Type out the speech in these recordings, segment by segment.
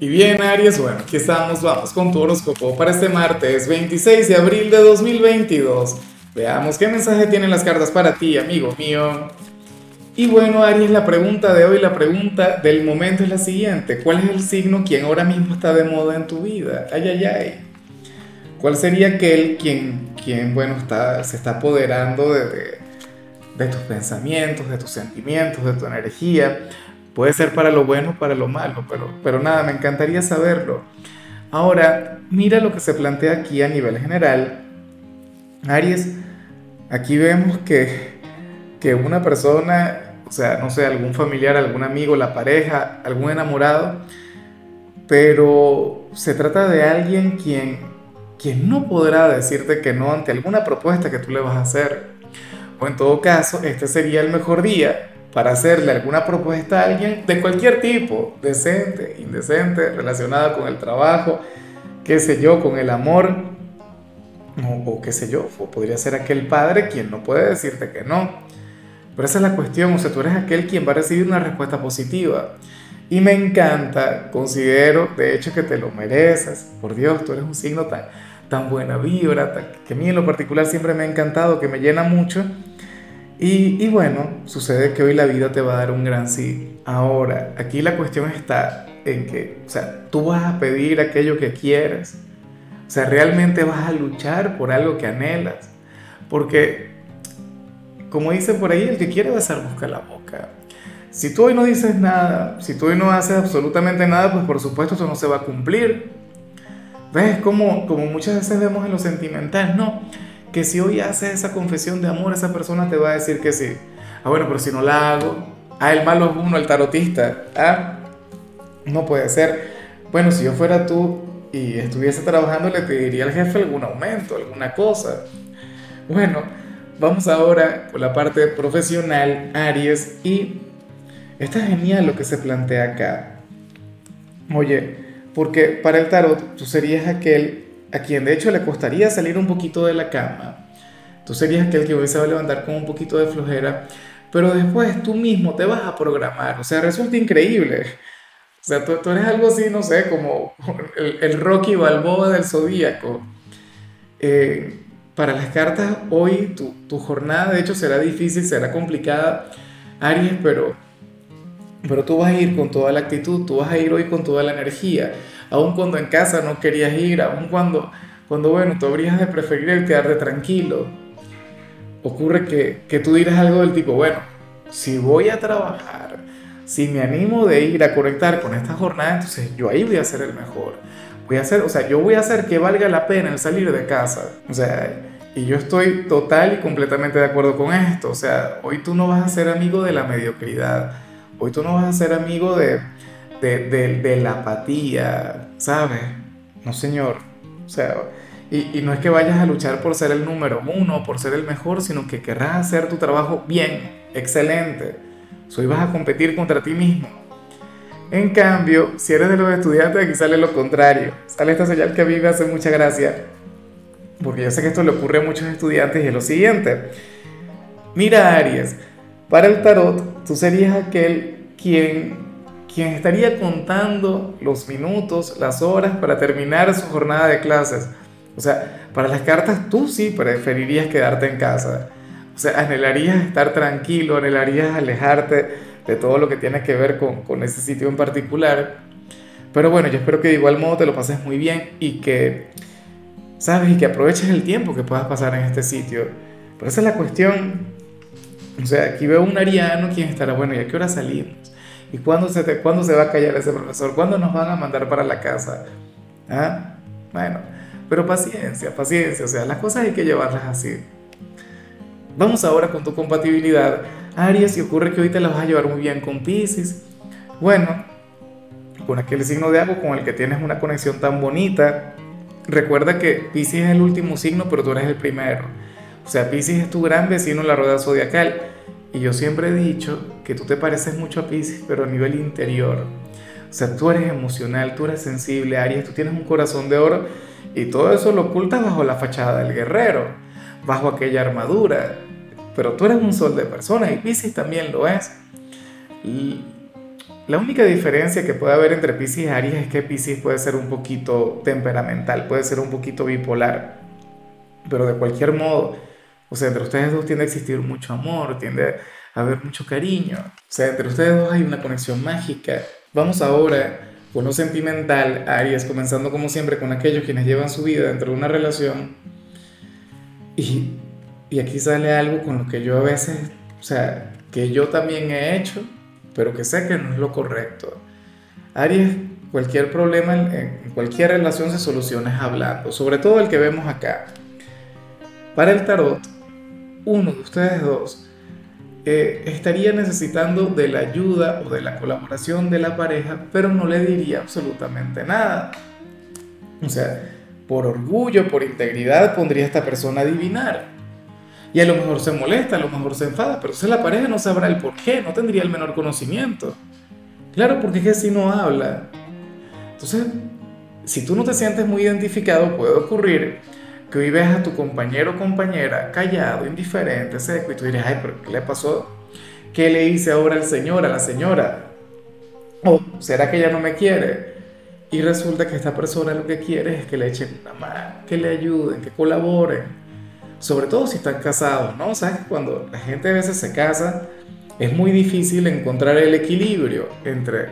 Y bien, Aries, bueno, aquí estamos, vamos con tu horóscopo para este martes 26 de abril de 2022. Veamos qué mensaje tienen las cartas para ti, amigo mío. Y bueno, Aries, la pregunta de hoy, la pregunta del momento es la siguiente. ¿Cuál es el signo quien ahora mismo está de moda en tu vida? Ay, ay, ay. ¿Cuál sería aquel quien, quien bueno, está, se está apoderando de, de, de tus pensamientos, de tus sentimientos, de tu energía? Puede ser para lo bueno para lo malo, pero, pero nada, me encantaría saberlo. Ahora, mira lo que se plantea aquí a nivel general. Aries, aquí vemos que, que una persona, o sea, no sé, algún familiar, algún amigo, la pareja, algún enamorado, pero se trata de alguien quien, quien no podrá decirte que no ante alguna propuesta que tú le vas a hacer. O en todo caso, este sería el mejor día para hacerle alguna propuesta a alguien de cualquier tipo, decente, indecente, relacionada con el trabajo, qué sé yo, con el amor, o, qué sé yo, o podría ser aquel padre quien no puede decirte que no. Pero esa es la cuestión, o sea, tú eres aquel quien va a recibir una respuesta positiva. Y me encanta, considero, de hecho, que te lo mereces. Por Dios, tú eres un signo tan, tan buena vibra, que a mí en lo particular siempre me ha encantado, que me llena mucho. Y, bueno, sucede que hoy la vida te va a dar un gran sí. Ahora, aquí la cuestión está en que, o sea, tú vas a pedir aquello que quieres. O sea, realmente vas a luchar por algo que anhelas. Porque, como dice por ahí, el que quiere besar busca la boca. Si tú hoy no dices nada, si tú hoy no haces absolutamente nada, pues por supuesto eso no se va a cumplir. ¿Ves? Como, como muchas veces vemos en lo sentimental, no que si hoy haces esa confesión de amor, esa persona te va a decir que sí. Ah, bueno, pero si no la hago, ah, el malo es uno, el tarotista, ah, no puede ser. Bueno, si yo fuera tú y estuviese trabajando, le pediría al jefe algún aumento, alguna cosa. Bueno, vamos ahora con la parte profesional, Aries, y está genial lo que se plantea acá. Oye, porque para el tarot tú serías aquel a quien de hecho le costaría salir un poquito de la cama, tú serías aquel que hoy a levantar con un poquito de flojera, pero después tú mismo te vas a programar, o sea, resulta increíble. O sea, tú, eres algo así, no sé, como el, el Rocky Balboa del Zodíaco. Eh, para las cartas, hoy tu, tu, jornada de hecho será difícil, será complicada, Aries, pero, pero tú vas a ir con toda la actitud, tú vas a ir hoy con toda la energía aun cuando en casa no querías ir, aun cuando, cuando bueno, tú habrías de preferir el quedarte tranquilo. Ocurre que, que tú dirás algo del tipo, bueno, si voy a trabajar, si me animo de ir a conectar con esta jornada, entonces yo ahí voy a ser el mejor. Voy a hacer, o sea, yo voy a hacer que valga la pena el salir de casa. O sea, y yo estoy total y completamente de acuerdo con esto. O sea, hoy tú no vas a ser amigo de la mediocridad. Hoy tú no vas a ser amigo de, de, la apatía, ¿sabes? No, señor. O sea, y, no es que vayas a luchar por ser el número uno, por ser el mejor, sino que querrás hacer tu trabajo bien, excelente. Hoy vas a competir contra ti mismo. En cambio, si eres de los estudiantes, aquí sale lo contrario. Sale esta señal que a mí me hace mucha gracia. Porque yo sé que esto le ocurre a muchos estudiantes y es lo siguiente. Mira, Aries, para el tarot, tú serías aquel quien quien estaría contando los minutos, las horas para terminar su jornada de clases. O sea, para las cartas tú sí preferirías quedarte en casa. O sea, anhelarías estar tranquilo, anhelarías alejarte de todo lo que tiene que ver con, con ese sitio en particular. Pero bueno, yo espero que de igual modo te lo pases muy bien y que, ¿sabes? Y que aproveches el tiempo que puedas pasar en este sitio. Pero esa es la cuestión. O sea, aquí veo un ariano quien estará, bueno, ¿y a qué hora salimos? ¿Y cuándo se, te, cuándo se va a callar ese profesor? ¿Cuándo nos van a mandar para la casa? ¿Ah? Bueno, pero paciencia, paciencia, o sea, las cosas hay que llevarlas así. Vamos ahora con tu compatibilidad. Aries, y ocurre que hoy te la vas a llevar muy bien con Pisces. Bueno, con aquel signo de agua con el que tienes una conexión tan bonita. Recuerda que Pisces es el último signo, pero tú eres el primero. O sea, Pisces es tu gran vecino en la rueda zodiacal. Y yo siempre he dicho que tú te pareces mucho a Pisces, pero a nivel interior. O sea, tú eres emocional, tú eres sensible, Aries, tú tienes un corazón de oro y todo eso lo ocultas bajo la fachada del guerrero, bajo aquella armadura. Pero tú eres un sol de persona y Pisces también lo es. La única diferencia que puede haber entre Pisces y Aries es que Pisces puede ser un poquito temperamental, puede ser un poquito bipolar, pero de cualquier modo, o sea, entre ustedes dos tiende a existir mucho amor, tiende a haber mucho cariño, o sea, entre ustedes dos hay una conexión mágica. Vamos ahora con lo sentimental, Aries, comenzando como siempre con aquellos quienes llevan su vida dentro de una relación. Y, y aquí sale algo con lo que yo a veces, o sea, que yo también he hecho, pero que sé que no es lo correcto. Aries, cualquier problema en cualquier relación se soluciona hablando, sobre todo el que vemos acá. Para el tarot, uno de ustedes dos eh, estaría necesitando de la ayuda o de la colaboración de la pareja, pero no le diría absolutamente nada. O sea, por orgullo, por integridad, pondría a esta persona a adivinar. Y a lo mejor se molesta, a lo mejor se enfada, pero si la pareja no sabrá el por qué, no tendría el menor conocimiento. Claro, porque es que si no habla. Entonces, si tú no te sientes muy identificado, puede ocurrir que hoy ves a tu compañero o compañera callado, indiferente, seco, y tú dirías, ay, pero ¿qué le pasó? ¿Qué le hice ahora al señor, a la señora? ¿O será que ella no me quiere? Y resulta que esta persona lo que quiere es que le echen una mano, que le ayuden, que colaboren. Sobre todo si están casados, ¿no? ¿Sabes? Cuando la gente a veces se casa, es muy difícil encontrar el equilibrio entre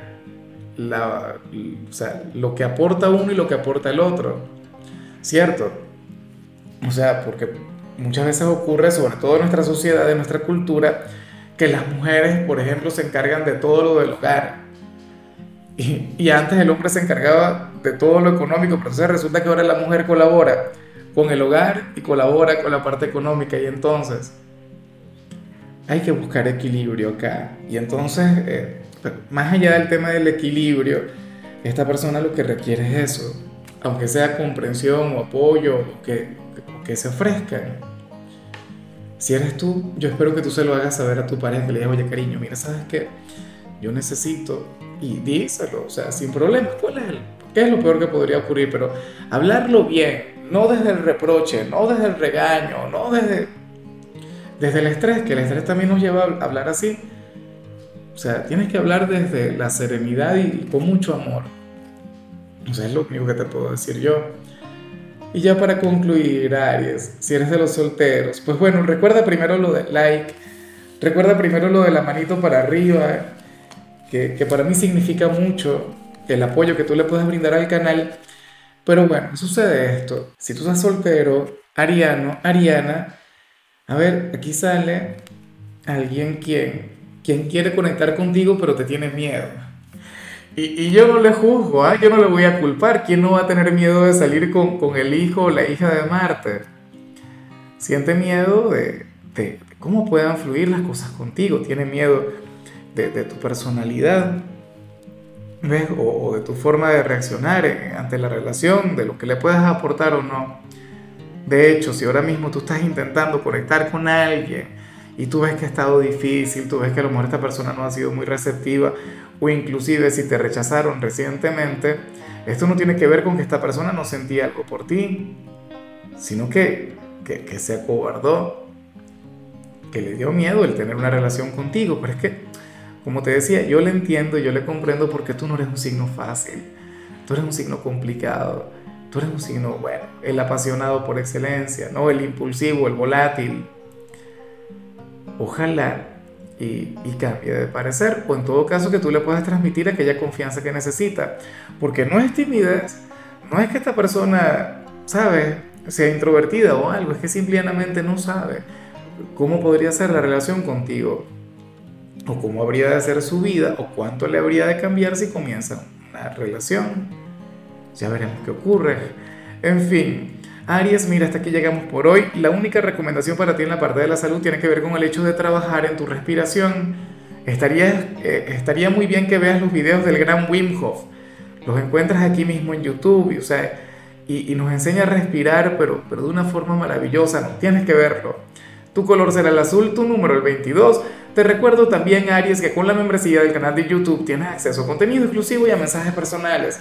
la, o sea, lo que aporta uno y lo que aporta el otro. ¿Cierto? O sea, porque muchas veces ocurre, sobre todo en nuestra sociedad, en nuestra cultura, que las mujeres, por ejemplo, se encargan de todo lo del hogar. Y, y, antes el hombre se encargaba de todo lo económico, pero entonces resulta que ahora la mujer colabora con el hogar y colabora con la parte económica. Y entonces hay que buscar equilibrio acá. Y entonces, eh, más allá del tema del equilibrio, esta persona lo que requiere es eso, aunque sea comprensión o apoyo, o que que se ofrezcan. Si eres tú, yo espero que tú se lo hagas saber a tu pareja, que le digas, oye cariño, mira, ¿sabes qué? Yo necesito, y díselo, o sea, sin problemas, ¿cuál es el, qué es lo peor que podría ocurrir? Pero hablarlo bien, no desde el reproche, no desde el regaño, no desde, desde el estrés, que el estrés también nos lleva a hablar así. O sea, tienes que hablar desde la serenidad y con mucho amor. O sea, es lo único que te puedo decir yo. Y ya para concluir, Aries, si eres de los solteros, pues bueno, recuerda primero lo del like, recuerda primero lo de la manito para arriba, que, que para mí significa mucho el apoyo que tú le puedes brindar al canal. Pero bueno, sucede esto. Si tú estás soltero, Ariano, Ariana, a ver, aquí sale alguien quien, quien quiere conectar contigo, pero te tiene miedo. Y, yo no le juzgo, ¿ah? yo no le voy a culpar. ¿Quién no va a tener miedo de salir con, con el hijo o la hija de Marte? Siente miedo de, de, cómo puedan fluir las cosas contigo, tiene miedo de, de tu personalidad, ¿ves? O, o, de tu forma de reaccionar ante la relación, de lo que le puedas aportar o no. De hecho, si ahora mismo tú estás intentando conectar con alguien y tú ves que ha estado difícil, tú ves que a lo mejor esta persona no ha sido muy receptiva o inclusive si te rechazaron recientemente, esto no tiene que ver con que esta persona no sentía algo por ti, sino que, que, que se acobardó, que le dio miedo el tener una relación contigo. Pero es que, como te decía, yo le entiendo, yo le comprendo porque tú no eres un signo fácil, tú eres un signo complicado, tú eres un signo, bueno, el apasionado por excelencia, ¿no? El impulsivo, el volátil. Ojalá y, cambie de parecer, o en todo caso que tú le puedas transmitir aquella confianza que necesita, porque no es timidez, no es que esta persona, ¿sabe?, sea introvertida o algo, es que simplemente no sabe cómo podría ser la relación contigo, o cómo habría de ser su vida, o cuánto le habría de cambiar si comienza una relación. Ya veremos qué ocurre. En fin, Aries, mira, hasta aquí llegamos por hoy. La única recomendación para ti en la parte de la salud tiene que ver con el hecho de trabajar en tu respiración. Estaría, eh, estaría muy bien que veas los videos del gran Wim Hof. Los encuentras aquí mismo en YouTube y, o sea, y, nos enseña a respirar, pero, pero de una forma maravillosa. No tienes que verlo. Tu color será el azul, tu número el 22. Te recuerdo también, Aries, que con la membresía del canal de YouTube tienes acceso a contenido exclusivo y a mensajes personales.